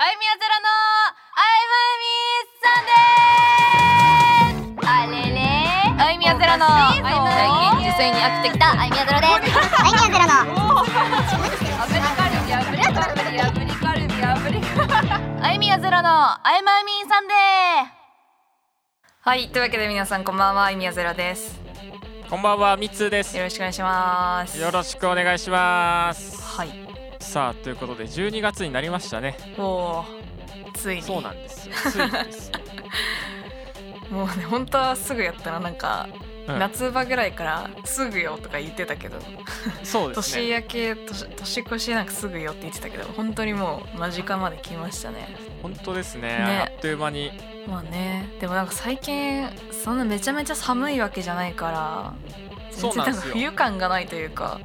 あゆみやゼロのあいまゆみさんです。あれれあゆみやゼロの最近受精に飽きてきたあゆみやゼロですアイミヤゼロのアブリカルビアブリカルビアブリカルビアブリカルビあゆみやゼロのあゆまゆみさんです。はい。というわけで皆さんこんばんは。あゆみやゼロですこんばんは、みつです。よろしくお願いします。よろしくお願いします。はいさあ、ということで、12月になりましたね。おーついにそうなんですよ。ついにです。もうね本当はすぐやったらなんか、うん夏場ぐらいからすぐよとか言ってたけどそうです年ね。明け年年越しなんかすぐよって言ってたけど本当にもう間近まで来ましたね本当ですね。ねあっという間に。まあねでもなんか最近そんなめちゃめちゃ寒いわけじゃないから全然なんか冬感がないというか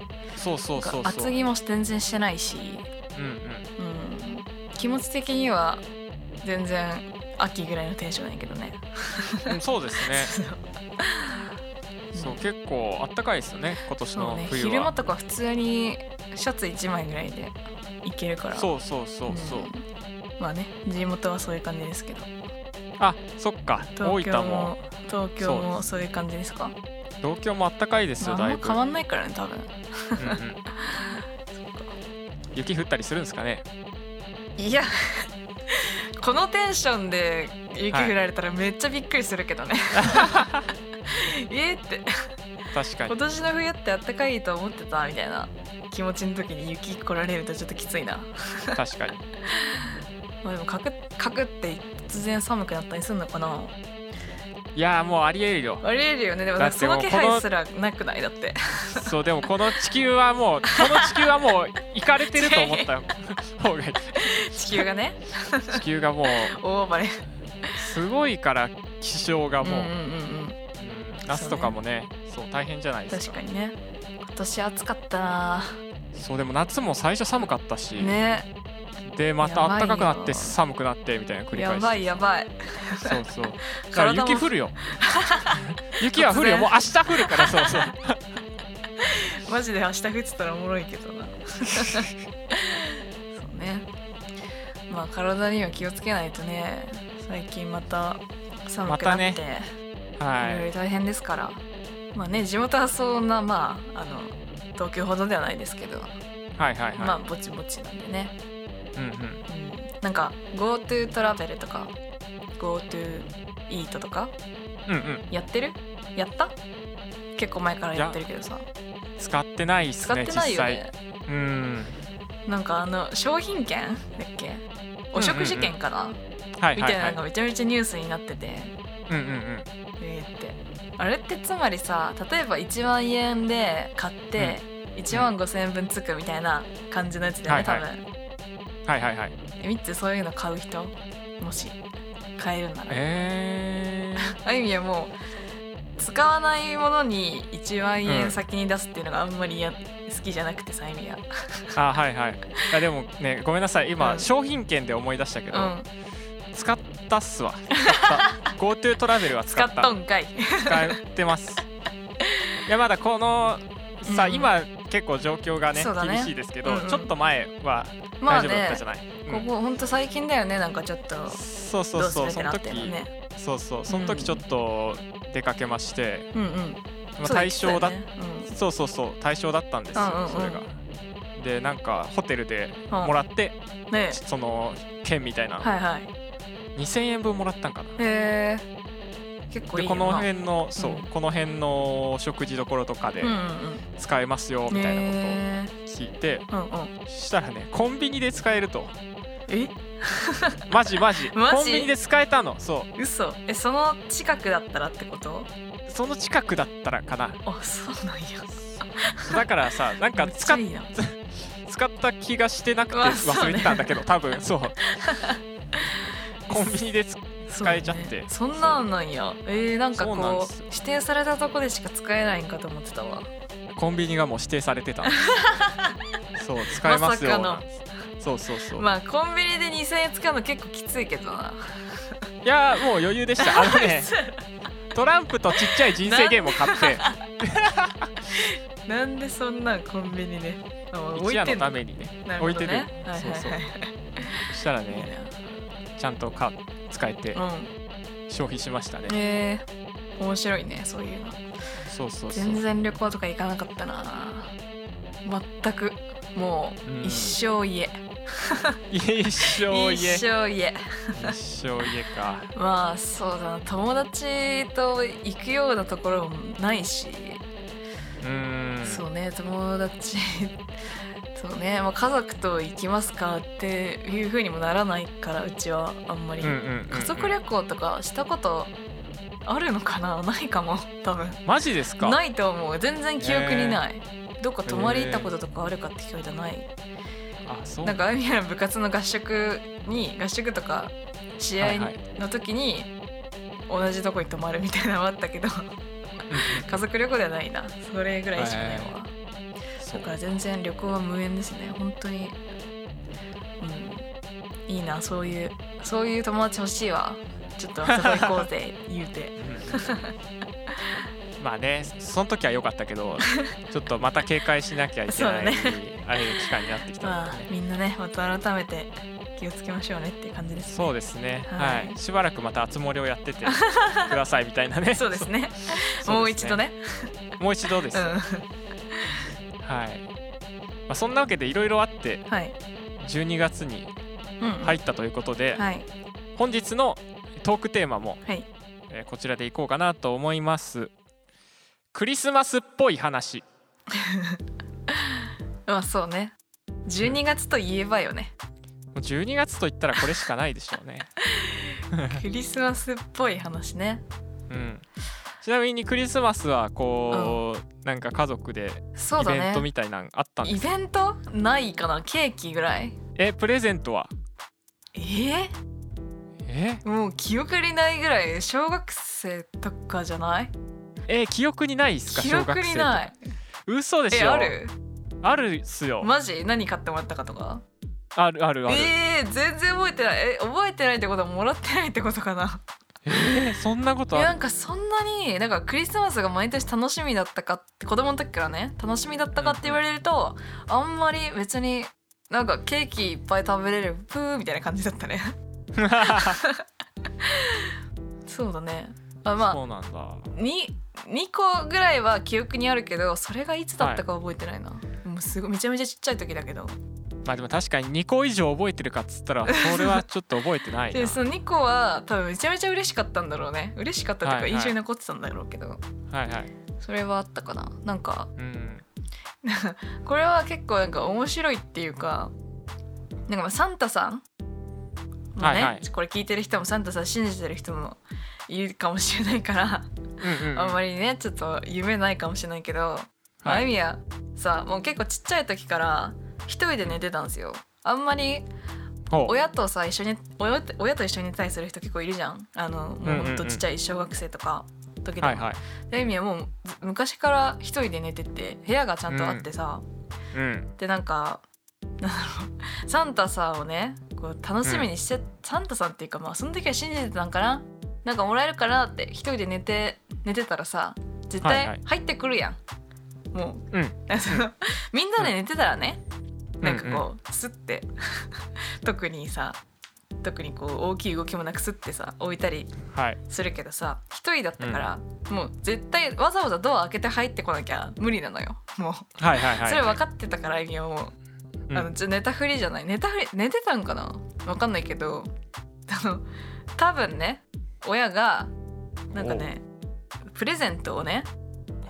そうそうそうそう。厚着も全然してないし、うんうん。うん、気持ち的には全然秋ぐらいのテンションやけどねうんそうですね。そう、結構あったかいですよね。今年の冬は。昼間とか普通にシャツ1枚ぐらいでいけるからそうそうそうそう。んまあね地元はそういう感じですけどあ、そっか。大東京も分も。東京もそういう感じですか？東京もあったかいですよ。だいぶ。変わんないからね多分雪降ったりするんですかね。いやこのテンションで雪降られたらめっちゃびっくりするけどね、えって確かに今。年の冬ってあったかいと思ってたみたいな気持ちの時に雪来られるとちょっときついな確かに。まあでもかくかくって突然寒くなったりするのかないやーもうありえるよ。ありえるよね。でもその気配すらなくない？だって。そうでもこの地球はもうこの地球はもう行かれてると思った 方がいい。地球がね。地球がもう大暴れ。すごいから気象がもう、うんうんうんうん。うん夏とかもねそう大変じゃないですか。確かにね。今年暑かったな。そうでも夏も最初寒かったし、ねでまた暖かくなって寒くなってみたいな繰り返し。やばいやばい。そうそう。だから雪降るよ。雪は降るよ。もう明日降るからそうそう。マジで明日降ってたらおもろいけどな。そうね。まあ体には気をつけないとね。最近また寒くなって、またはい。ろいろ大変ですから。まあね地元はそんなまああの東京ほどではないですけど、いはいはい。まあはぼちぼちなんでね、い、うんうん。うん、なんか GoTo トラベルとか GoTo イートとかうんうん。やってる？やった？結構前からやってるけどさ。使ってないっすね使ってないよ実ね際。うん。なんかあの商品券だっけ？お食事券かな、みたいなのがめちゃめちゃニュースになってて。うんうんうん。えーって。あれってつまりさ例えば1万円で買って1万5千円分つくみたいな感じのやつだよね、はいはいはいはいはい。多分えみっつそういうの買う人？もし。買えるなら。えー、あゆみはもう使わないものに1万うん円先に出すっていうのがあんまりや好きじゃなくてさ あゆみはあはいはい。あでもねごめんなさい。今、うん。商品券で思い出したけど、うん。使ったっすわ。GoTo トラベルは使使っったとんかい。使ってます。いやまだこのさ、うん。今結構状況がねね。厳しいですけど、うんうん。ちょっと前はまあ大丈夫だったねじゃない、うん。ここほんと最近だよねなんかちょっと。そうそうそう。その時、ねそうそう。その時ちょっと出かけまして、うんうん。まあ、対象だそう言ってたよねそうそうそう。対象だったんですよ、うんうんうん。それが。でなんかホテルでうん。もらって、うんね。その券みたいな、はいはい。2000円分もらったんかな。へえ結構いいこの辺のそう、うんこの辺の食事どころとかで使えますようんみたいなことをへ聞いて、ーうしたらねコンビニで使えると。え？マジマジ。マジ？コンビニで使えたの。そ嘘。えその近くだったらってこと？うその近くだったらかな。あそうなんや。だからさなんか使っゃいいな。使った気がしてなくて忘れてたんだけど、多分。そう。コンビニで使えちゃって。ね。そんなんなんや。えー、なんかこう指定されたとこでしか使えないんかと思ってたわ。コンビニがもう指定されてた。そう使えますよ。まそうそうそう、まあコンビニで2000円使うの結構きついけどな。いやもう余裕でした。あのね トランプとちっちゃい人生ゲームを買って。なんでそんなんコンビニで。あ一夜のたにめにね。なるほ置いてる。どねはいはいそうそう。はいそしたらいいねちゃんとか使えて消費しましたね。え。ー、面白いねそういうの。そうそう全然旅行とか行かなかったな。全く。もうん。う一生家、一生家。一生家。一生家か。まあそうだな。友達と行くようなところもないし、うーん。そうね友達そうね、まあ、家族と行きますかっていう風にもならないからうちはあんまり、うんうんうんうん。家族旅行とかしたことあるのかな？ないかも。多分。マジですか？ないと思う。全然記憶にない、どっか泊まり行ったこととかあるかって聞かれたらない、あそう。なんかあゆみやの部活の合宿に合宿とか試合の時に同じとこに泊まるみたいなのはあったけど。家族旅行ではないな。それぐらいしかないわ、そうだから全然旅行は無縁ですね。本当に。うん。いいな。そういうそういう友達欲しいわ。ちょっとあそこ行こうぜ。言うて。うん。まあねその時は良かったけど ちょっとまた警戒しなきゃいけない、ね。あれ機会になってきたまあので。ねみんなねまた改めて気をつけましょうねっていう感じですね。そうですね、ははい。い、しばらくまた熱盛をやってて くださいみたいなね。そうですね。もう一度ね。もう一度です、うはい、まあ、そんなわけでいろいろあってんはい、12月にうん、入ったということで、はい。本日のトークテーマも、はい。えーこちらでいこうかなと思います。クリスマスっぽい話。まあそうね。12月といえばよね。もう12月といったらこれしかないでしょうね。クリスマスっぽい話ね。うんちなみにクリスマスはこう、なんか家族でイベントみたいなのあったんですか、イベントないかなケーキぐらい？えプレゼントは？え？ー、え？もう記憶にないぐらい小学生とかじゃない？え記憶にないっすか記小学生憶にない。嘘でしょ？えある？あるっすよ、マジ？何買ってもらったかとか？あるあるある。えー、全然覚えてない。え覚えてないってことはもらってないってことかな？え ーそんなことある？なんかそんなになんかクリスマスが毎年楽しみだったかって子供の時からね楽しみだったかって言われると、あんまり別になんかケーキいっぱい食べれるプーみたいな感じだったね。そうだね。あまあそうなんだ。2, 2個ぐらいは記憶にあるけどそれがいつだったか覚えてないな、もうすごいめちゃめちゃちっちゃい時だけどまあでも確かに2個以上覚えてるかっつったらそれはちょっと覚えてないな。でその2個は多分めちゃめちゃ嬉しかったんだろうね。嬉しかったというか印象に残ってたんだろうけど、はいはい。それはあったかな。なんかうん これは結構なんか面白いっていうかなんかまあサンタさんまあね、はいはい。これ聞いてる人もサンタさん信じてる人もいるかもしれないから、うんうんあんまりねちょっと夢ないかもしれないけど、まあはい。あゆみはさもう結構ちっちゃい時から一人で寝てたんですよ。あんまり親とさ一緒に親と親と一緒に寝たりする人結構いるじゃん。あのもうほんとちっちゃい小学生とか時でも、はいはい。うんでなんかなんだろう。サンタさんをねこう楽しみにして、サンタさんっていうかまあその時は信じてたんかな。なんかもらえるかなって一人で寝て寝てたらさ絶はいはい。対入ってくるやん、もう。うん。みんなで寝てたらね、うんなんかこうスッて。特にさ特にこう大きい動きもなくスッてさ置いたりはい。するけどさ一人だったから、もう絶対わざわざドア開けて入ってこなきゃ無理なのよ。もう。はいはいはいそれ分かってたから意味はもう、うん。あのちょ寝たふりじゃない。寝たふり寝てたんかな？分かんないけど。あの多分ね親がなんかねプレゼントをね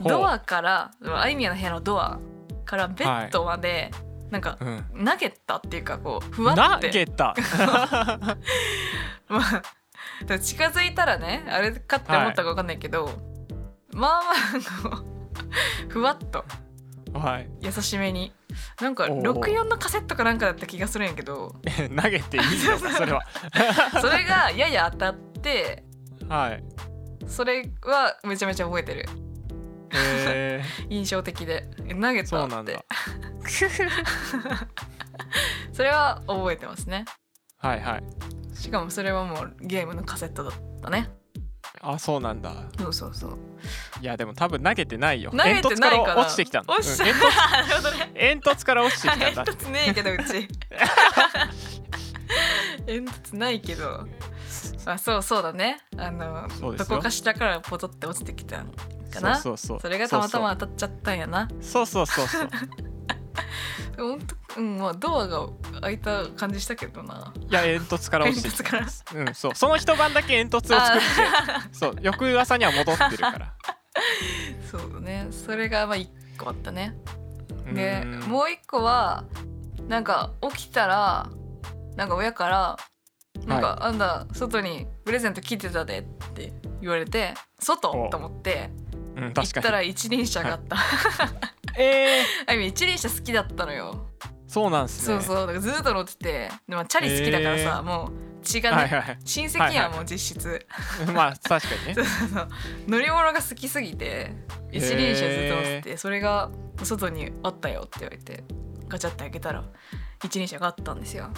ドアからあいみやの部屋のドアからベッドまで、なんかうん。投げたっていうかこうふわ投って。げた まあ近づいたらねあれかって思ったか分かんないけど、まあまあこうふわっとはい。優しめに。なんかおー。64のカセットかなんかだった気がするんやけど。投げていいのか それは。それがやや当たってはい。それはめちゃめちゃ覚えてる。え 印象的で。え投げー、たって。それは覚えてますね。はいはい。しかもそれはもうゲームのカセットだったね。あそうなんだ。そうそうそう。いやでも多分投げてないよ。投げてないかな煙突から落ちてきたのうん。煙突から落ちてきたんだ。煙突ねえけどうち。煙突ないけど。あそうそうだね。あのどこかしらからポトって落ちてきた。んかな。そうそうそう。それがたまたま当たっちゃったんやな。そうそうそうそう。ほんとうんまあドアが開いた感じしたけどな。いや煙突から落ちてきた煙うんそう。その一晩だけ煙突を作ってそう。翌朝には戻ってるから。そうだね。それがまあ一個あったね。でうん。もう一個はなんか起きたらなんか親から「なんか、あんた外にプレゼント来てたで」って言われて「外?」お。と思ってうん行確かに。ったら一輪車があった、えー、あゆみ一輪車好きだったのよ、そうなんすね。そうそう。だからずっと乗ってて。でもチャリ好きだからさ、へー。もう血がね、はいはい親戚やん、はいはい。もう実質。まあ確かにね。そうそうそう。乗り物が好きすぎて一輪車ずっと乗っててそれが外にあったよって言われてガチャって開けたら一輪車があったんですよ。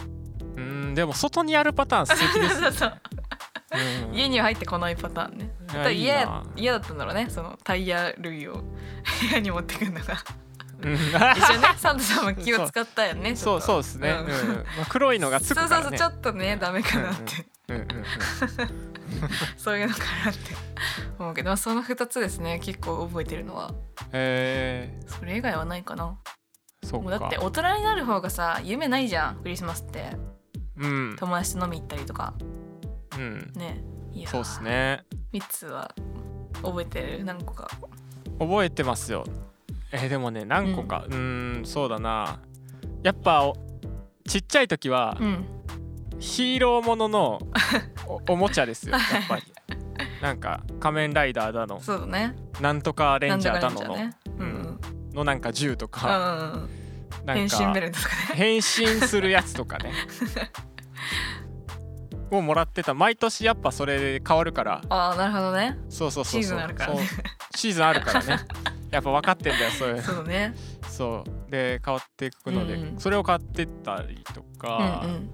うんでも外にあるパターン素敵ですそうそうう。ん家には入ってこないパターンね。いやただ嫌だったんだろうね。そのタイヤ類を部屋に持ってくるのが。うん。一緒ね。サンタさんも気を使ったよね。ちそうそうですね、ん。うん。まあ、黒いのがつくからね。そうそうそう。ちょっとねダメかなって、うんうんうん。そういうのかなって思うけど、まあ、その2つですね。結構覚えてるのは。へえそれ以外はないかな。そうか。もうだって大人になる方がさ夢ないじゃん。クリスマスって。うん。友達と飲み行ったりとかうん。ね。いやそうっすね。3つは覚えてる？何個か。覚えてますよ。えーでもね何個か。うーんそうだな。やっぱおちっちゃい時はうん。ヒーローものの おおもちゃですよやっぱり。なんか仮面ライダーだの。そうだね。なんとかレンジャーだのの。ね。うん。うんのなんか銃とうかなんか変身するやつとかね をもらってた。毎年やっぱそれで変わるから。ああなるほどね。そうそうそうそう。シーズンあるからね。シーズンあるからね。やっぱ分かってんだよそういう。そうね。そう。で変わっていくので、うんうん。それを買ってったりとうんか、うん。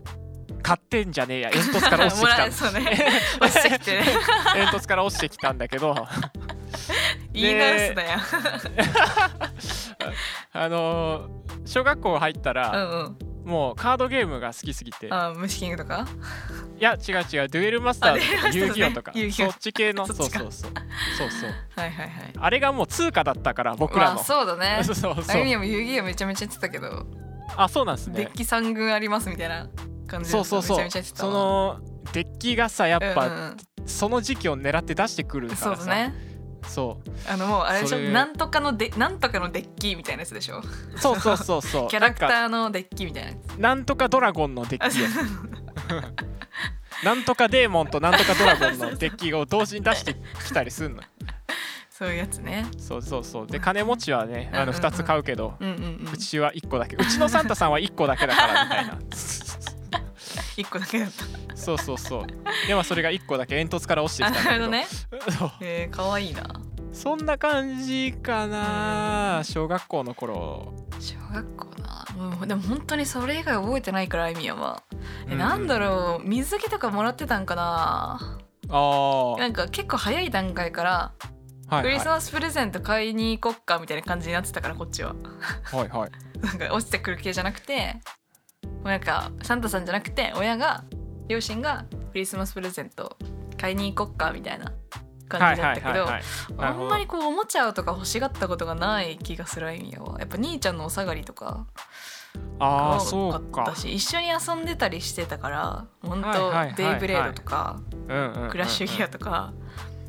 買ってんじゃねえや。煙突から落ちてもきた ね。落ちてきてね。煙突から落ちてきたんだけど。言い直すだよ。あのー小学校入ったうら、んうんもうカードゲームが好きすぎて。あー虫キングとか？いや違う違う。デュエルマスターとか遊戯王とか。そっち系の。そうそうそう。そうそう。はいはいはい。あれがもう通貨だったから僕らまの、あそうだね。そうそうあそう。ゆみはも遊戯王めちゃめちゃ言ってたけど。あそうなんですね。デッキ3軍ありますみたいな感じそうそうそう。そわの。デッキがさやっぱ、うんうんその時期を狙って出してくるうんからさ。そうだねそう。あのもうあれでしょ？なんとかのでなんとかのデッキみたいなやつでしょ？そうそうそうそう。キャラクターのデッキみたいなやつ。なんとかドラゴンのデッキや なんとかデーモンとなんとかドラゴンのデッキを同時に出してきたりすんのそういうやつね。そうそうそう。で金持ちはねあのうんうん。うん2つ買うけど、うんうんうん。うちは1個だけ。うちのサンタさんは1個だけだからみたいな 一個だけだった。そうそうそう。でもそれが1個だけ煙突から落ちてあきたんだけど。なるほどね。えー、かわいいな。そんな感じかな小学校の頃。小学校な。もうでも本当にそれ以外覚えてないからあいみやは。え、うんなんだろう。水着とかもらってたんかな。ああはなんか結構早い段階からいはい。クリスマスプレゼント買いに行こっかみたいな感じになってたからこっちは。はいはい。なんか落ちてくる系じゃなくてもうなんかサンタさんじゃなくて親が両親がクリスマスプレゼント買いに行こっかみたいな感じだったけどあんまりこうおもちゃとか欲しがったことがない気がするあいはやっぱ兄ちゃんのお下がりとかあ多そうかかったし一緒に遊んでたりしてたから本当デイブレードとかクラッシュギアとか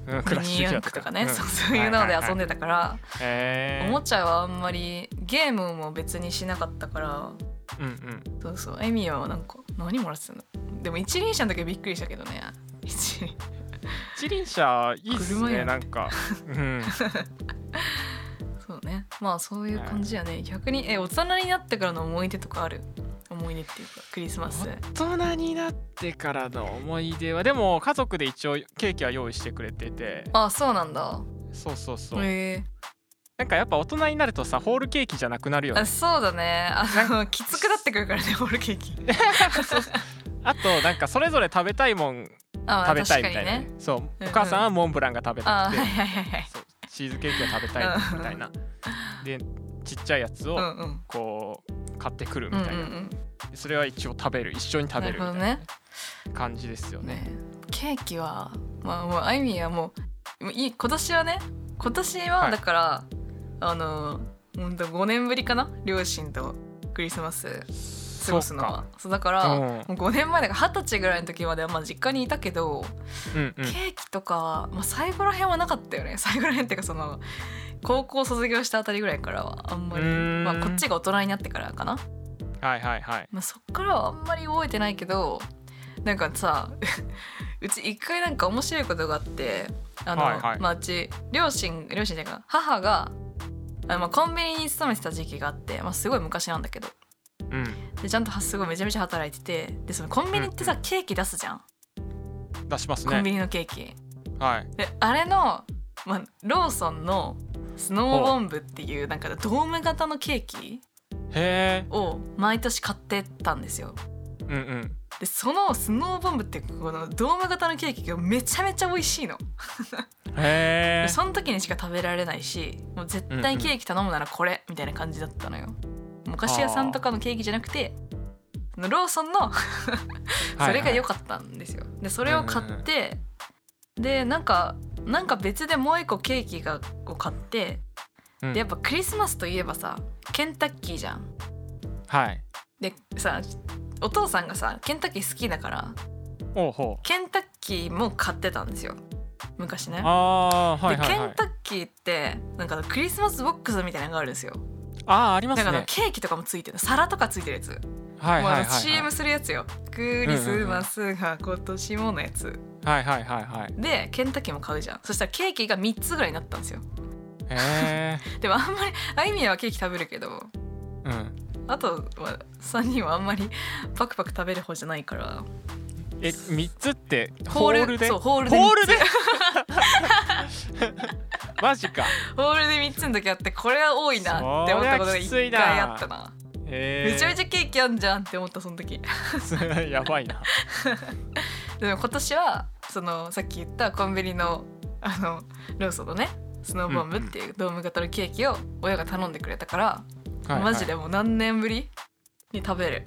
ミニ四駆とか。ねん。そういうので遊んでたからへおもちゃはあんまりゲームも別にしなかったからうんうん。そうそう。エミヤはなんか何もらってたの？でも一輪車の時はびっくりしたけどね。一輪。一輪車いいっすねなんか。うん。そうね。まあそういう感じやね。逆にえ大人になってからの思い出とかある？思い出っていうかクリスマス。大人になってからの思い出はでも家族で一応ケーキは用意してくれてて。あそうなんだ。そうそうそう。へえなんかやっぱ大人になるとさホールケーキじゃなくなるよね。あそうだね。あのきつくなってくるからね ホールケーキ。あとなんかそれぞれ食べたいもんあ食べたいみたいな、ね。そう、うんうん。お母さんはモンブランが食べたくて、いチーズケーキが食べたいみたいな。でちっちゃいやつをこう買ってくるうんみたいな、うんうんそれは一応食べる。一緒に食べるみたいな感じですよね。ね。ケーキはまあもうあいみはもういい今年はね今年ははい。だから、あのほんと5年ぶりかな？両親とクリスマス過ごすのは。そうだから、うん。もう5年前だから二十歳ぐらいの時まではまあ実家にいたけど、うんうん。ケーキとかは、まあ、最後らへんはなかったよね。最後らへんっていうかその高校卒業したあたりぐらいからはあんまりまあ、こっちが大人になってからかな、はいはいはい。まあ、そっからはあんまり覚えてないけどなんかさ うち一回なんか面白いことがあってあの、はいはい。まあ、うち両親両親じゃないか母があのまあコンビニに勤めてた時期があって、まあ、すごい昔なんだけど。うん。でちゃんとはすごいめちゃめちゃ働いててでそのコンビニってさ、うんケーキ出すじゃん。出しますね。コンビニのケーキ。はい。であれの、まあ、ローソンのスノーボンブっていうなんかドーム型のケーキを毎年買ってたんですよ。うんうんでそのスノーボンブってこのドーム型のケーキがめちゃめちゃ美味しいの。へえでその時にしか食べられないしもう絶対ケーキ頼むならこれみたいな感じだったのよ。お菓子屋さんとかのケーキじゃなくてローソンのそれが良かったんですよ。でそれを買って、でなんかなんか別でもう一個ケーキがを買ってうんでやっぱクリスマスといえばさケンタッキーじゃん。はいでさお父さんがさケンタッキー好きだからおうほう。ケンタッキーも買ってたんですよ。昔ね。ああはいはいはい。でケンタッキーってなんかクリスマスボックスみたいなのがあるんですよ。ああありまだからすねケーキとかもついてる。皿とかついてるやつ。はいはいはいもうあの CM するやつよ。クリスマスが今年ものやつ。はいはいはいはい。でケンタッキーも買うじゃん。そしたらケーキが3つぐらいになったんですよ。へえ でもあんまりあいみはケーキ食べるけどうんあとは3人はあんまりパクパク食べる方じゃないから。え三つって？ホール？で？そうホールでホールで？三 マジか。つホールで3つの時あってこれは多いなって思ったことが1回あったな。めちゃめちゃケーキあんじゃんって思ったその時。ゃ やばいな。でも今年はそのさっき言ったコンビニのあのローソンのねスノーボンブっていうドーム型のケーキを親が頼んでくれたから、はいはい。マジでもう何年ぶりに食べる。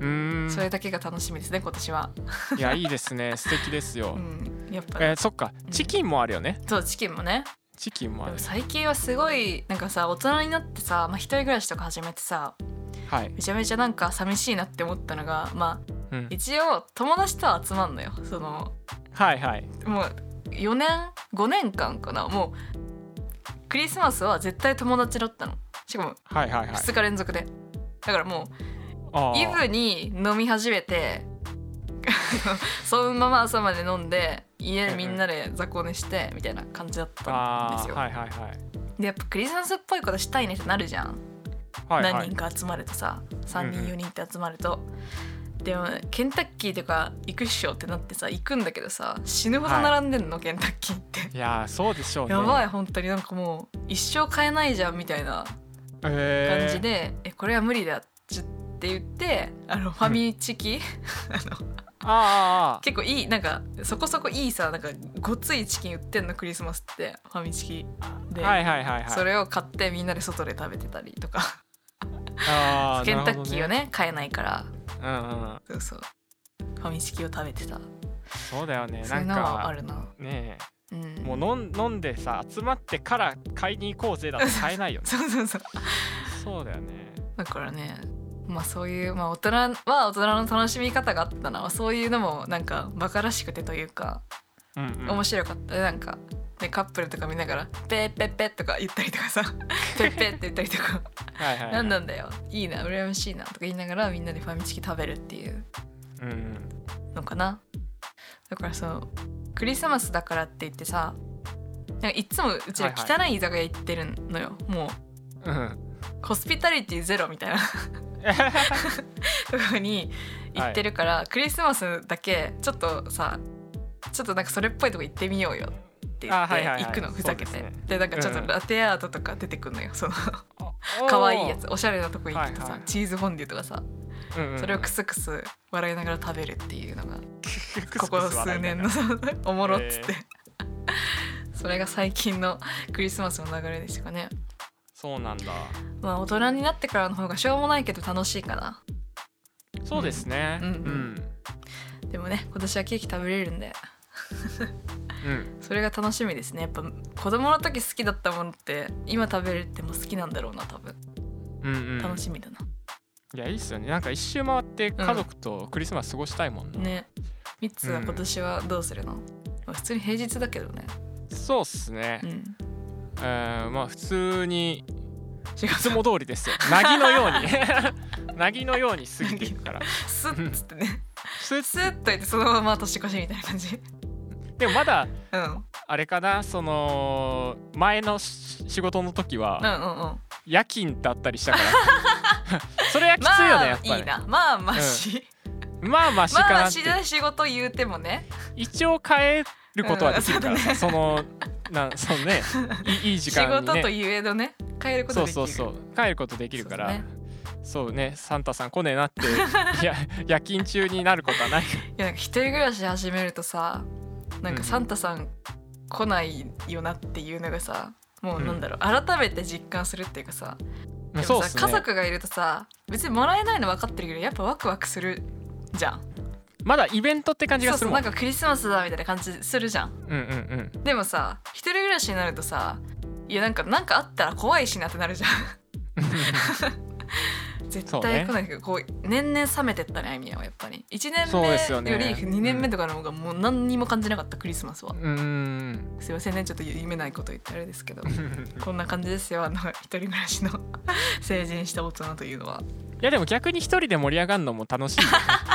うーん。それだけが楽しみですね今年は。いやいいですね。素敵ですよ、うん、やっぱ、えーそっか。チキンもあるよね。そうチキンもね。チキンもある。最近はすごいなんかさ大人になってさ、まあ、一人暮らしとか始めてさはい、めちゃめちゃなんか寂しいなって思ったのがまあうん、一応友達とは集まんのよ。そのはいはい。もう4年5年間かな。もうクリスマスは絶対友達だったのしかもはいはいはい。2日連続で、だからもうイブに飲み始めて そのまま朝まで飲んで家みんなで雑魚寝してみたいな感じだったんですよ、はいはいはい。でやっぱクリスマスっぽいことしたいねってなるじゃん、はいはい。何人か集まるとさ3人うんうん4人って集まると、でもケンタッキーとか行くっしょってなってさ行くんだけどさ死ぬほど並んでんの、ケンタッキーって。いやーそうでしょうね。やばい本当に。なんかもう一生買えないじゃんみたいなえー感じで、えこれは無理だって言ってあのファミチキあの結構いいなんかそこそこいいさなんかごついチキン売ってんのクリスマスってファミチキで、ーはいはいはいはい。それを買ってみんなで外で食べてたりとか。あ ケンタッキーをねね。買えないから。うんうん。そうそう。ファミチキを食べてた。そうだよね。ないんそううのはあかるな。ねうん。えもう飲んでさ集まってから買いに行こうぜだと買えないよね。そうそうそう。そうだよね。だからねまあそういう、まあ、大人は大人の楽しみ方があったな。そういうのもなんかバカらしくてというかうんうん。面白かった。なんか、ね、カップルとか見ながら「ペーペッペッ」とか言ったりとかさ「ペッペッ」って言ったりとか。はい何なんだよ。いいな羨ましいなとか言いながらみんなでファミチキ食べるっていううんうん。のかな。だからそうクリスマスだからって言ってさなんかいつもうちらはい汚い居酒屋行ってるのよ、もううん。ホスピタリティゼロみたいな。ところに行ってるから、クリスマスだけちょっとさちょっとなんかそれっぽいとこ行ってみようよって言ってあはいはいはい。行くのふざけて。ねでなんかちょっとうん。ラテアートとか出てくるのよ。そのお可愛いやつ。おしゃれなとこ行くとさ、はいはい。チーズフォンデュとかさそれをクスクス笑いながら食べるっていうのが ここ数年の おもろっつって、えそれが最近のクリスマスの流れですかね。そうなんだ。まあ大人になってからの方がしょうもないけど楽しいかな。そうですね。うん。うんでもね今年はケーキ食べれるんで。うん、うん。それが楽しみですね。やっぱ子供の時好きだったものって今食べれても好きなんだろうな多分。うんうん。楽しみだな、いやいいっすよね。なんか一周回って家族とクリスマス過ごしたいもんな、ね。ミッツは今年はどうするの、まあ普通に平日だけどね。そうっすね。う、ん。えーまあ普通に仕いつも通りですよ。なぎのように。なぎのように過ぎていくから。スッつってね。ススッといってそのまま年越しみたいな感じ。でもまだうん。うんあれかな？その前のし仕事の時うんはうん。夜勤だったりしたから それはきついよまあねやっぱり。いいな。まあまし、まあ まあしかまあまなってあしない仕事言うてもね。一応変えることはできるからさ、うんそのなんそのね。いい いい時仕間にね事といえどね変えることそうできるそうそう帰ることできるから。そうね。そうねサンタさん来ねえなっていや夜勤中になることはないいや一人暮らし始めるとさなんかサンタさん来ないよなっていうのがさもうなんだろう、改めて実感するっていうかさでもさ、ね。家族がいるとさ別にもらえないの分かってるけどやっぱワクワクするじゃん。まだイベントって感じがするもそうそうんなんかクリスマスだみたいな感じするじゃん。うんうんうん。でもさ一人暮らしになるとさいやなんかなんかあったら怖いしなってなるじゃん 絶対来ないけど、こう年々冷めてったねあいみやはやっぱり。1そうですよね。年目より2年目とかの方がもう何にも感じなかったクリスマスは、すいませんねちょっと夢ないこと言ってあれですけど。こんな感じですよあの一人暮らしの 成人した大人というのは。いやでも逆に一人で盛り上がるのも楽しい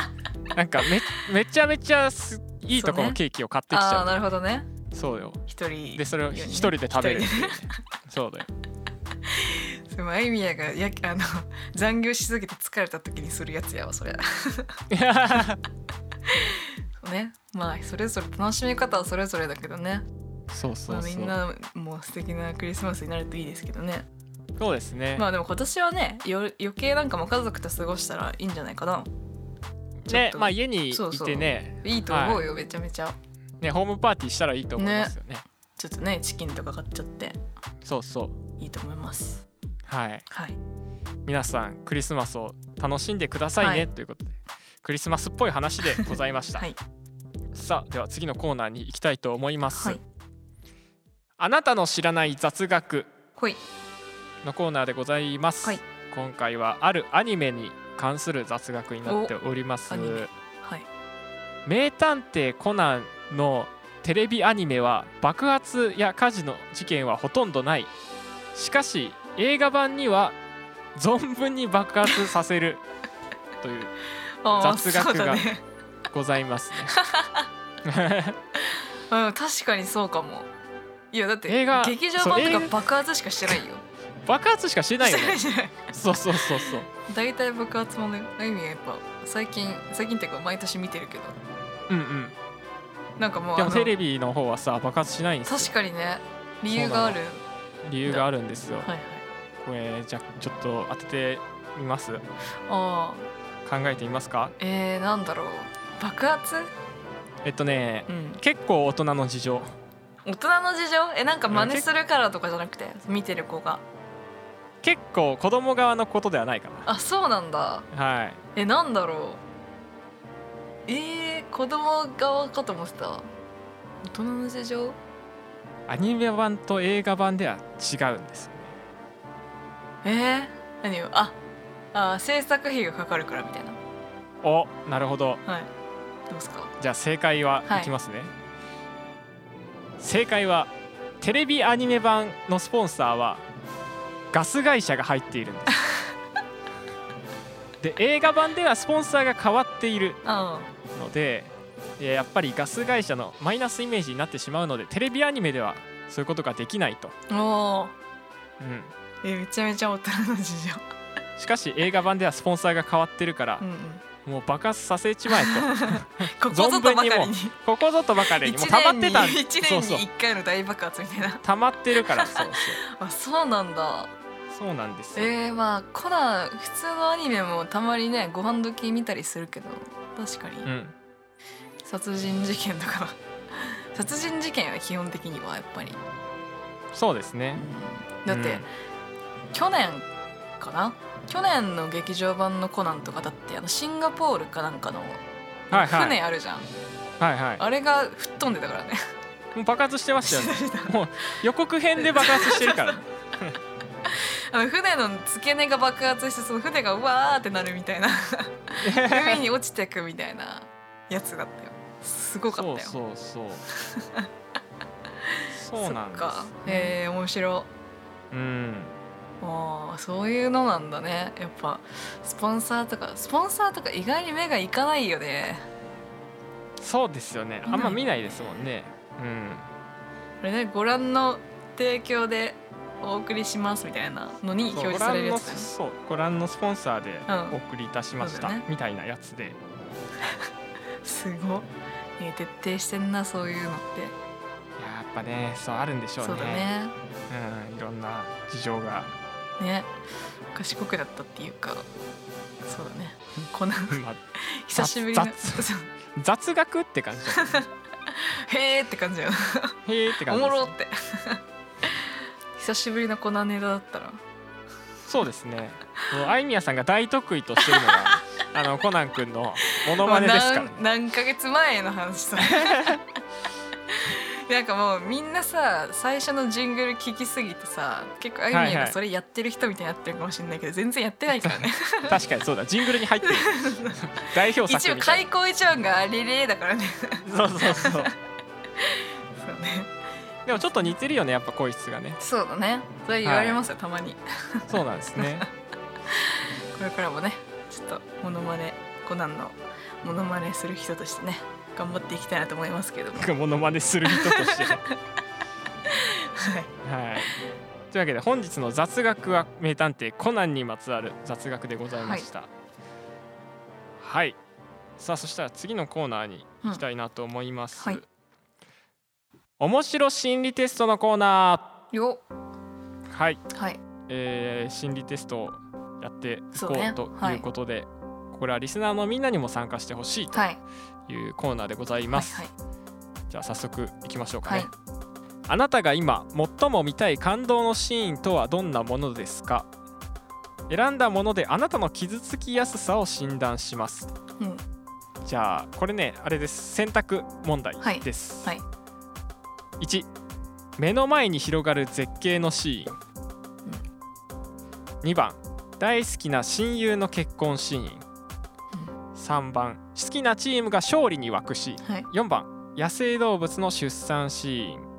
なんかめめちゃめちゃすいいとこのケーキを買ってきちゃう。なるほどね。そうよ。一人でそれを一人で食べる。そうだよでもあいみやがやあの 残業しすぎて疲れた時にするやつやわそれ。ね。まあそれぞれ楽しみ方はそれぞれだけどね。そうそうそう。まあ、みんなもう素敵なクリスマスになるといいですけどね。そうですね、まあでも今年はねよ余計なんかも家族と過ごしたらいいんじゃないかな。ねまあ家にいそうそう。てね。いいと思うよ、めちゃめちゃ。ねホームパーティーしたらいいと思いますよね。ちょっとねチキンとか買っちゃって。そうそう。いいと思いますはい。はい。皆さんクリスマスを楽しんでくださいね、はい。ということでクリスマスっぽい話でございました、はい。さあでは次のコーナーに行きたいと思います、はい。あなたの知らない雑学のコーナーでございます、はい。今回はあるアニメに関する雑学になっております。名探偵コナンのテレビアニメは爆発や火事の事件はほとんどない。しかし映画版には存分に爆発させる という雑学がございますね。うん確かにそうかも。いやだって映画劇場版とか爆発しかしてないよ。爆発しかしてないよ。ね そうそうそうそう。大体爆発もねあゆみはやっぱ最近最近っていうか毎年見てるけど。うんうん。なんかもうでもテレビの方はさ爆発しないんですよ。確かにね。理由がある。理由があるんですよ。はいはいこれじゃあちょっと当ててみます？ああ考えてみますか？えー、なんだろう。爆発？えっとねうん。結構大人の事情。大人の事情？えなんか真似するからとかじゃなくて？見てる子が。結構子供側のことではないかあそうなんだ。なはい。えなんだろう。えー、子供側かと思ってた。大人の事情？アニメ版と映画版では違うんですえー、何よああ制作費がかかるからみたいな。おなるほど。はい。どうですか？じゃあ正解ははい。いきますね、正解はテレビアニメ版のスポンサーはガス会社が入っているんです。で映画版ではスポンサーが変わっているあのでえーやっぱりガス会社のマイナスイメージになってしまうのでテレビアニメではそういうことができないと、うん、えめちゃめちゃ大人の事情。しかし映画版ではスポンサーが変わってるからう、んうん。もう爆発させちまえと。ここぞとばかりに。ここぞとばかりに。もう一溜まってたん。年に一そうそう。年に一回の大爆発みたいな。溜まってるからそう あそうなんだ。そうそうなんですよ、えー、まあコナン普通のアニメもたまにねご飯時見たりするけど確かに、うん。殺人事件とか 殺人事件は基本的にはやっぱり、そうですね。だって、去年かな？去年の劇場版のコナンとかだってあのシンガポールかなんかの船あるじゃん、はいはい。あれが吹っ飛んでたからね。もう爆発してましたよね。もう予告編で爆発してるから。あの船の付け根が爆発してその船がうわーってなるみたいな。海に落ちてくみたいな。やつだったよ。すごかったよ。そうそうそう。そうなんですそっか。えー、面白。うんそういうのなんだね。やっぱスポンサーとかスポンサーとか意外に目がいかないよね。そうですよね。あんま見ないですもんね。うん。これねご覧の提供でお送りしますみたいなのに表示されるやごつね。そうご覧のスポンサーでうんお送りいたしました、そうだね。みたいなやつで、すごい、えー徹底してんなそういうのって。いややっぱねそうあるんでしょうね。そうだね。うん、いろんな事情がね賢くなったっていうかそうだね。このまあ 久しぶりの雑学って感じだ へーって感じだよ。へーって感おじですもろって。久しぶりのコナンネタだったら。そうですね。あいみやさんが大得意としてるのがあのコナン君のモノマネですから、ね。何ヶ月前の話さなんかもうみんなさ最初のジングル聞きすぎてさ結構あいみはいはい。やがそれやってる人みたいになってるかもしれないけど全然やってないからね。確かにそうだ。ジングルに入ってる。代表一応作みたい開口一番があれれだからね。なそうそうそう。そうね。でもちょっと似てるよねやっぱ声質がね。そうだね。それ言われますよ、たまに。そうなんですね。これからもねちょっとモノマネコナンのモノマネする人としてね頑張っていきたいなと思いますけども。はいモノマネする人として。はい。というわけで本日の雑学は名探偵コナンにまつわる雑学でございました。はい、さあそしたら次のコーナーに行きたいなと思います、うんはい。面白心理テストのコーナよーはい、はい。えー心理テストをやっていこそうね。うとはい。いうことで、これはリスナーのみんなにも参加してほしいと。はいいうコーナーでございます、はいじゃあ早速いきましょうかね、はい。あなたが今最も見たい感動のシーンとはどんなものですか？選んだものであなたの傷つきやすさを診断します。うん。じゃあこれねあれです。選択問題はい。です、はい。1目の前に広がる絶景のシーン、2番大好きな親友の結婚シーン、3番。好きなチームが勝利に沸くシーン。はい。4番。野生動物の出産シーン。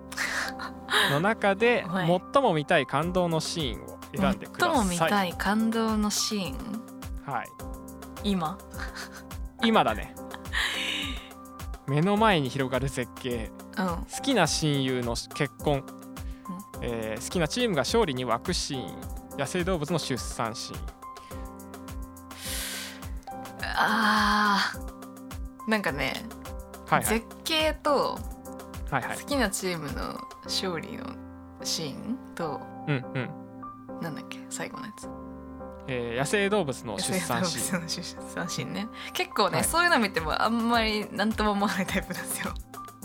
の中ではい。最も見たい感動のシーンを選んでください。最も見たい感動のシーン？はい、今？今だね。目の前に広がる絶景。うん。好きな親友の結婚、えー好きなチームが勝利に沸くシーン。野生動物の出産シーンあーなんかね、はいはい。絶景とはいはい。好きなチームの勝利のシーンとうんうん、なんだっけ最後のやつ。えー野生動物の出産シーン。出産シーンね。結構ね、はい。そういうの見てもあんまり何とも思わないタイプなんですよ。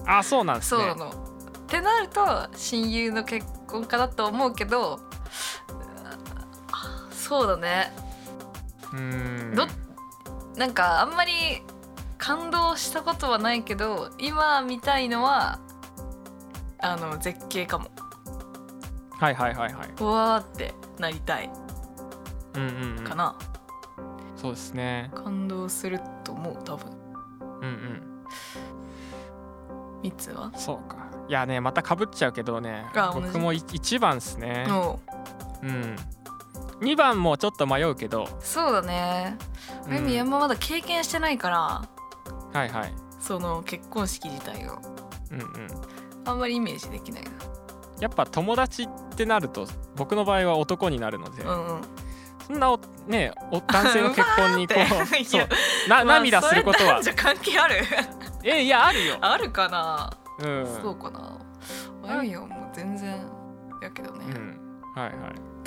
あそうなんですね。そうなの。ってなると親友の結婚かなと思うけどあそうだね。うーん。どなんかあんまり感動したことはないけど今見たいのはあの絶景かも。はいはいはいはい。うわーってなりたい。うんうん、うん。か、な、そうですね。感動すると思う多分。うんうん。3つは？そうか。いやねまたかぶっちゃうけどね。あ同じ。僕も1番っすね。おう。うん2番もちょっと迷うけど、そうだね。うん。あゆみあんままだ経験してないから。はいはい。その結婚式自体を。うんうん。あんまりイメージできないやっぱ友達ってなると僕の場合は男になるので、なうんうん。そんなおねお男性の結婚にこう。そう。なまあ涙することは。関係ある？えいやあるよ、あるかな、うん、そうかな。あゆみはもう全然やけどね、うん。はいはい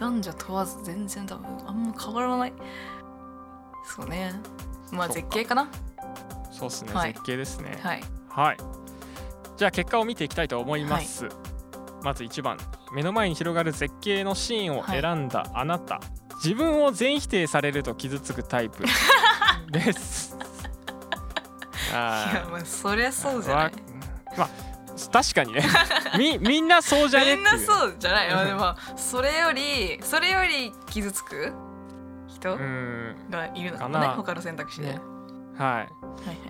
男女問わず全然多分あんま変わらない。そうね。まあ絶景かな。そうっすね、はい。絶景ですね。はい。はい。じゃあ結果を見ていきたいと思います、まず1番。目の前に広がる絶景のシーンを選んだあなた、自分を全否定されると傷つくタイプ。です。いやあまあそりゃーそうじゃない。わまあ確かにね。みみんなそうじゃね？みんなそうじゃない？まあでもそれよりそれより傷つく？人？うん。がいるのかもね他の選択肢で、ね。ははいいは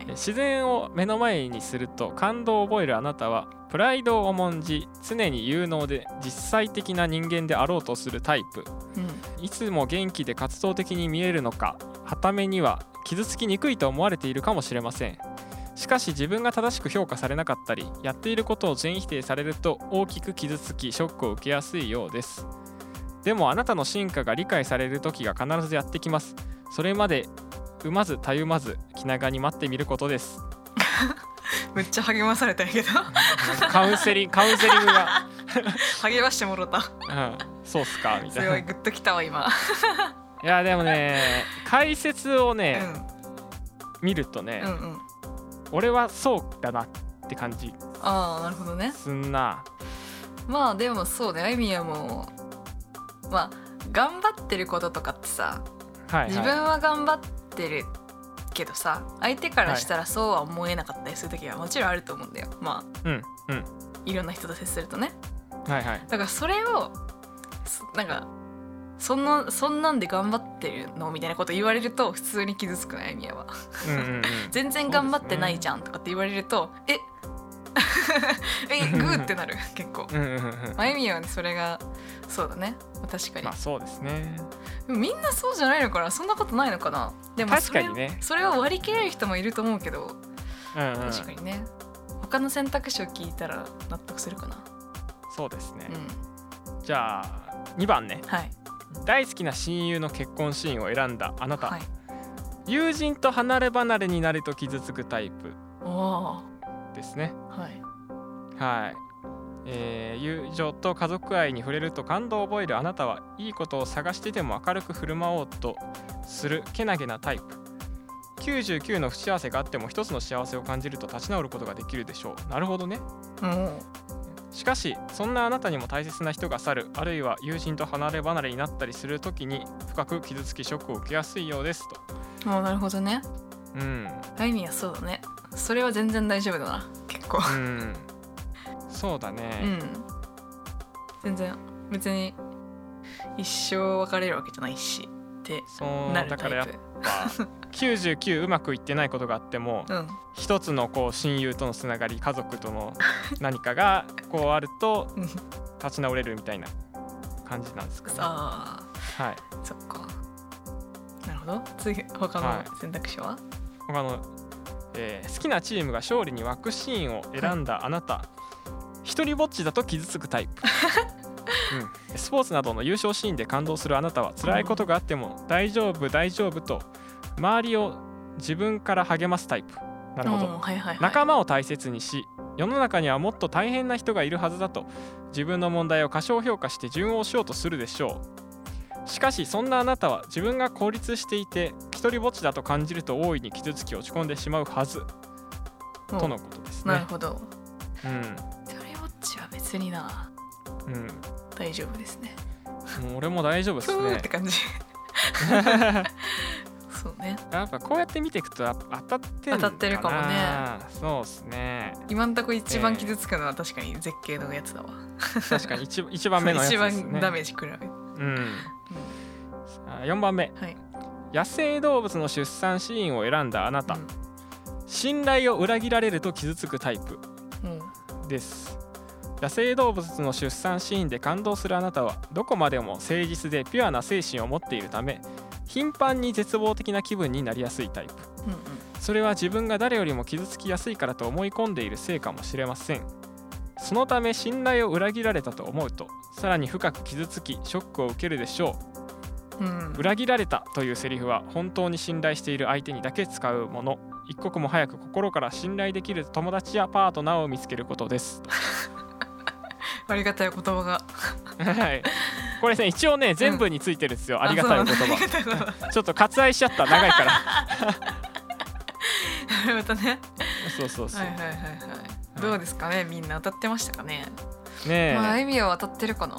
い。自然を目の前にすると感動を覚えるあなたはプライドを重んじ常に有能で実際的な人間であろうとするタイプ。うん。いつも元気で活動的に見えるのか傍目には傷つきにくいと思われているかもしれませんしかし自分が正しく評価されなかったりやっていることを全否定されると大きく傷つきショックを受けやすいようです。でもあなたの進化が理解される時が必ずやってきます。それまで産まずたゆまず気長に待ってみることです。めっちゃ励まされたんやけど。カウンセリングカウンセリングが、励ましてもろた。うん、そうっすかみたいな。いすごグッときたわ今、やでもね解説をうね、ん、見るとね、うんうん俺はそうだなって感じ。ああなるほどね。すんな。まあでもそうねあいみはもう。まあ頑張ってることとかってさはい、はい、自分は頑張ってるけどさ相手からしたらそうは思えなかったりする時はもちろんあると思うんだよ。まあうんうん。いろんな人と接するとね。はいはい。だからそれをそなんかそんなそんなんで頑張ってるのみたいなこと言われると普通に傷つくないみやは。うんうんうん。全然頑張ってないじゃんとかって言われると、え えグーってなる。結構。うんうんうんうん。あゆみはねそれがそうだね。確かに、まあそうですね。みんなそうじゃないのかな。そんなことないのかな。でも確それかにね。それを割り切れる人もいると思うけど。うんうん。確かにね。他の選択肢を聞いたら納得するかな。そうですね。う、ん。じゃあ2番ね。はい大好きな親友の結婚シーンを選んだあなた、はい。友人と離れ離れになると傷つくタイプ。ですね。はい。はい、えー友情と家族愛に触れると感動を覚えるあなたはいいことを探してても明るく振る舞おうとするけなげなタイプ。99の不幸せがあっても一つの幸せを感じると立ち直ることができるでしょう。なるほどね。もしかしそんなあなたにも大切な人が去るあるいは友人と離れ離れになったりする時に深く傷つきショックを受けやすいようですと。うもうなるほどね。うん。あゆみはそうだね。それは全然大丈夫だな。結構。うん。そうだうね、ん。全然別に一生別れるわけじゃないしってそうだからやっぱ 99うまくいってないことがあってもうん。一つのこう親友とのつながり家族との 何かがこうあるとうん。立ち直れるみたいな感じなんですかね。あ。はい、ーそっか。なるほど。次他のはい。選択肢は、他の、えー好きなチームが勝利に沸くシーンを選んだあなた、一人ぼっちだと傷つくタイプ、うん、スポーツなどの優勝シーンで感動するあなたは辛いことがあっても大丈夫大丈夫と周りを自分から励ますタイプ。なるほど、うんはいはいはい。仲間を大切にし世の中にはもっと大変な人がいるはずだと自分の問題を過小評価して順応しようとするでしょう。しかしそんなあなたは自分が孤立していて一人ぼっちだと感じると大いに傷つき落ち込んでしまうはず。うん。とのことですね。なるほど。うん。一人ぼっちは別にな。うん。大丈夫ですね。もう俺も大丈夫ですね。って感じ そうね。やっぱこうやって見ていくと当たって当たってるかもね。そうですね。今んとこ一番傷つくのは確かに絶景のやつだわ、確かに一一番目のやつ一ですね。番ダメージ食らう、うん。あ4番目。はい。野生動物の出産シーンを選んだあなた、うん。信頼を裏切られると傷つくタイプ。うん。です。野生動物の出産シーンで感動するあなたはどこまでも誠実でピュアな精神を持っているため頻繁に絶望的な気分になりやすいタイプ。うんそれは自分が誰よりも傷つきやすいからと思い込んでいるせいかもしれません。そのため信頼を裏切られたと思うとさらに深く傷つきショックを受けるでしょう。んうん。う裏切られたというセリフは本当に信頼している相手にだけ使うもの一刻も早く心から信頼できる友達やパートナーを見つけることですありがたい言葉が。はい。これね一応ね全部についてるんですよ、ありがたいお言葉。ちょっと割愛しちゃった。長いから。七夕ね。そうそうそう、はいはいはい。はい。どうですかね？みんな当たってましたかね？ねえ。まああゆみは当たってるかな？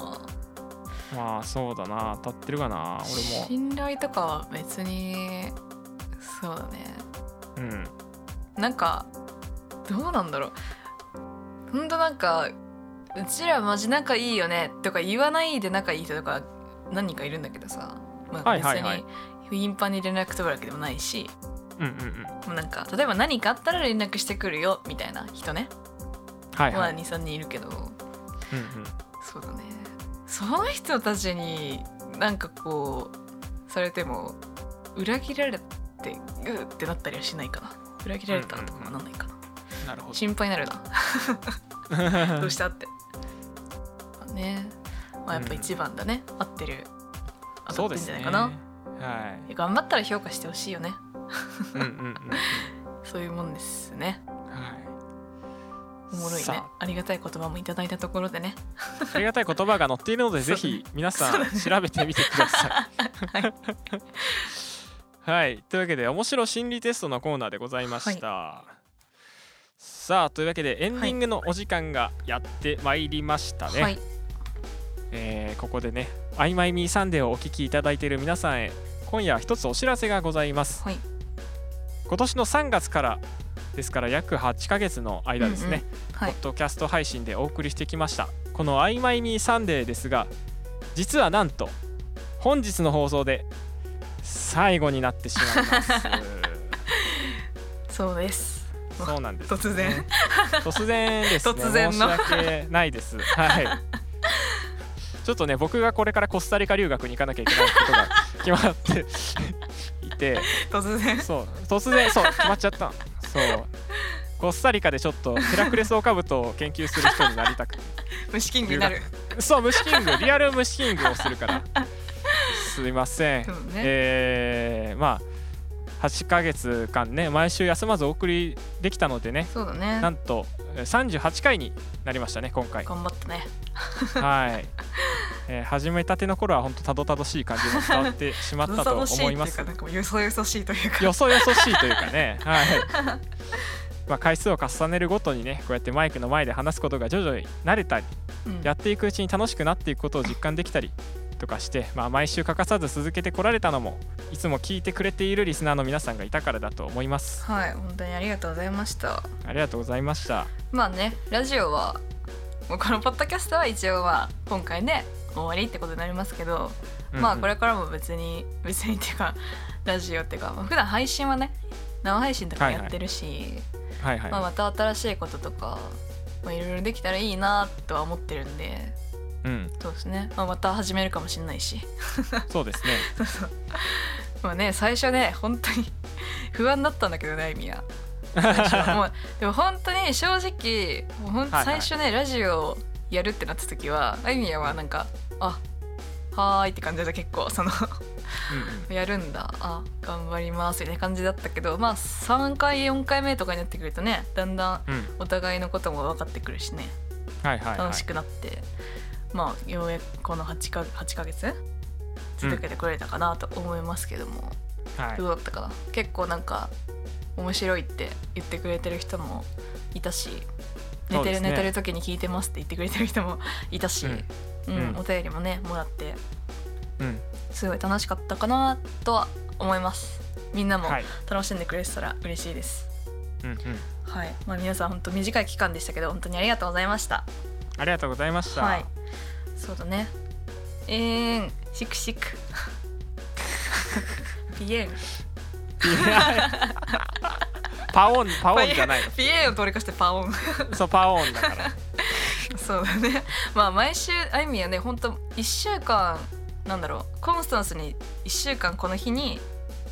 まあそうだな。当たってるかな俺も。信頼とかは別にそうだね。うん。なんかどうなんだろう。ほんとなんかうちらマジ仲いいよねとか言わないで仲いい人とか何人かいるんだけどさ、まあ、別に頻繁に連絡取るわけでもないし、うんうんうん。もうなんか例えば何かあったら連絡してくるよみたいな人ね、まあはい。はい、23人いるけど。うんうん、そうだね。その人たちになんかこうされても裏切られてグーってなったりはしないかな。裏切られたとかもなんないかな、なるほど。心配になるな。どうしたって。まあね、まあ、やっぱ一番だね、合ってる。当たってんじゃないかな。はい頑張ったら評価してほしいよね。うんうんうんうん そういうもんですね。はいおもろいねさ。ありがたい言葉もいただいたところでね。ありがたい言葉が載っているのでぜひ 皆さん調べてみてください。はいはい、というわけで面白心理テストのコーナーでございました。さあというわけでエンディングのお時間がやってまいりましたね。はい。えーここでね「あいまいみーサンデー」をお聞きいただいている皆さんへ今夜一つお知らせがございます。はい。今年の3月からですから約8ヶ月の間ですね、はいポッ。ドキャスト配信でお送りしてきましたこの「あいまいみーサンデー」ですが実はなんと本日の放送で最後になってしまいます そうです。そうなんです、突然。突然ですね 突然の申し訳ないですはいちょっとね僕がこれからコスタリカ留学に行かなきゃいけないことが決まって いて。突然。そう。突然そう。決まっちゃった。のそう。コスタリカでちょっとヘラクレスオオカブトを研究する人になりたくて。虫キングになる。そう虫キング。リアル虫キングをするから。すいません、ね。えー、まあ8ヶ月間ね毎週休まずお送りできたのでねそうだねな。んとえー38回になりましたね今回頑張ったね。はい、えー始めたての頃は本当たどたどしい感じも伝わってしまったと 思いますよそよそしいというか。よそよそしいというかね はいまあ回数を重ねるごとにねこうやってマイクの前で話すことが徐々に慣れたりうんやっていくうちに楽しくなっていくことを実感できたりとかして、まあ、毎週欠かさず続けてこられたのもいつも聞いてくれているリスナーの皆さんがいたからだと思います。はい、本当にありがとうございました。ありがとうございました。まあねラジオはもうこのポッドキャストは一応まあ今回で終わりってことになりますけど、まあこれからも別に 別にっていうかラジオっていうか、まあ、普段配信はね生配信とかやってるし、はいはい、まあ、また新しいこととかまあいろいろできたらいいなとは思ってるんでうん。そうですね、まあ、また始めるかもしれないし。そうですね。まあね最初ね本当に 不安だったんだけどね意味は。最初は。もう でも本当に正直もうほんとはいはい。最初ね、ラジオやるってなった時はあゆみやはなんかあはーいって感じで結構そのうんやるんだ。あ頑張りますみたいな感じだったけどまあ3回4回目とかになってくるとねだんだんうんうん。お互いのことも分かってくるしね。はいはいはい。楽しくなって、まあようやくこの8か ,8 ヶ月続けてくれたかなと思いますけども、はい。どうだったかな？結構なんか面白いって言ってくれてる人もいたし寝てる、寝てる時に聞いてますって言ってくれてる人も いたし、うん。うん。うん。お便りもねもらってうん。すごい楽しかったかなとは思います。みんなもはい。楽しんでくれてたら嬉しいです。うんうん。はい、まあ、皆さん本当短い期間でしたけど本当にありがとうございましたありがとうございました、はい。そうだね。えーん。シクシク。ピエンパオンパオンじゃない ピエンを通り越してパオン。のそうパオンだから。そうだね。まあ毎週あゆみはね本当1週間なんだろうコンスタンスに1週間この日に、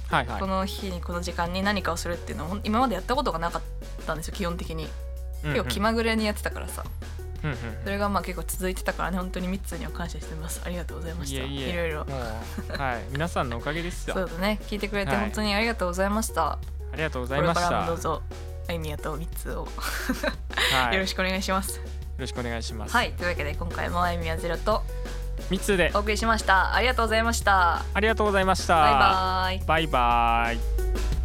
はいはい。この日にこの時間に何かをするっていうのを今までやったことがなかったんですよ基本的に。うんうん。結構気まぐれにやってたからさ、うんうんそれがまあ結構続いてたからね本当に3つには感謝してます。ありがとうございました。いろいろ。はい。皆さんのおかげですよ。そうだね。聞いてくれてはい。本当にありがとうございました、ありがとうございました。どうぞあゆみやと3つを。はい、よよろしくお願いします。ろしくお願いします。はい。というわけで今回もあゆみやゼロと三つで。お送りしました。ありがとうございました。ありがとうございました。バイバイ。バイバイ